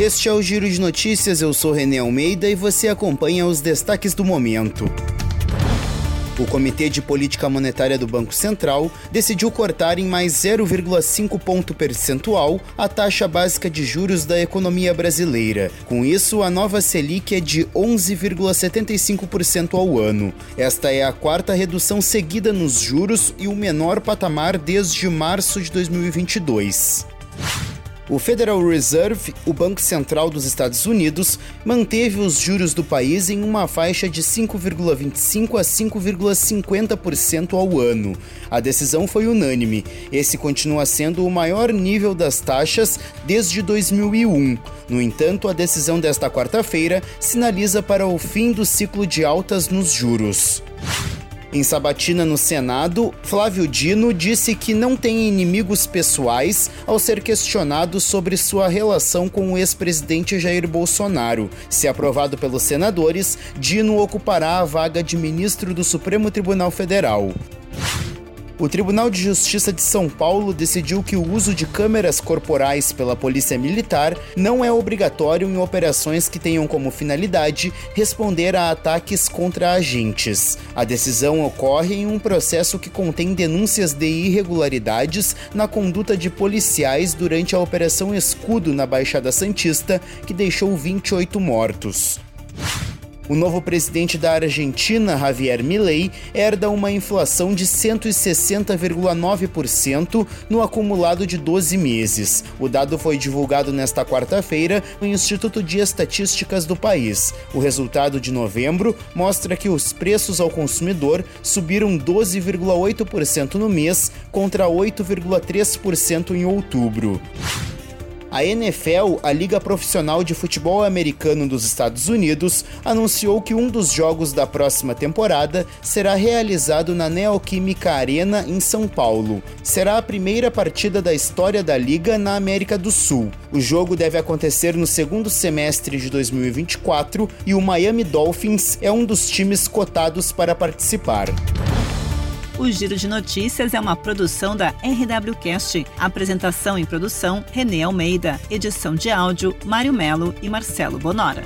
Este é o Giro de Notícias, eu sou René Almeida e você acompanha os destaques do momento. O Comitê de Política Monetária do Banco Central decidiu cortar em mais 0,5 ponto percentual a taxa básica de juros da economia brasileira. Com isso, a nova Selic é de 11,75% ao ano. Esta é a quarta redução seguida nos juros e o menor patamar desde março de 2022. O Federal Reserve, o Banco Central dos Estados Unidos, manteve os juros do país em uma faixa de 5,25 a 5,50% ao ano. A decisão foi unânime. Esse continua sendo o maior nível das taxas desde 2001. No entanto, a decisão desta quarta-feira sinaliza para o fim do ciclo de altas nos juros. Em sabatina no Senado, Flávio Dino disse que não tem inimigos pessoais ao ser questionado sobre sua relação com o ex-presidente Jair Bolsonaro. Se aprovado pelos senadores, Dino ocupará a vaga de ministro do Supremo Tribunal Federal. O Tribunal de Justiça de São Paulo decidiu que o uso de câmeras corporais pela Polícia Militar não é obrigatório em operações que tenham como finalidade responder a ataques contra agentes. A decisão ocorre em um processo que contém denúncias de irregularidades na conduta de policiais durante a Operação Escudo na Baixada Santista, que deixou 28 mortos. O novo presidente da Argentina, Javier Milei, herda uma inflação de 160,9% no acumulado de 12 meses. O dado foi divulgado nesta quarta-feira no Instituto de Estatísticas do país. O resultado de novembro mostra que os preços ao consumidor subiram 12,8% no mês contra 8,3% em outubro. A NFL, a Liga Profissional de Futebol Americano dos Estados Unidos, anunciou que um dos jogos da próxima temporada será realizado na Neoquímica Arena, em São Paulo. Será a primeira partida da história da liga na América do Sul. O jogo deve acontecer no segundo semestre de 2024 e o Miami Dolphins é um dos times cotados para participar. O Giro de Notícias é uma produção da RWCast. Apresentação e produção: Renê Almeida. Edição de áudio: Mário Melo e Marcelo Bonora.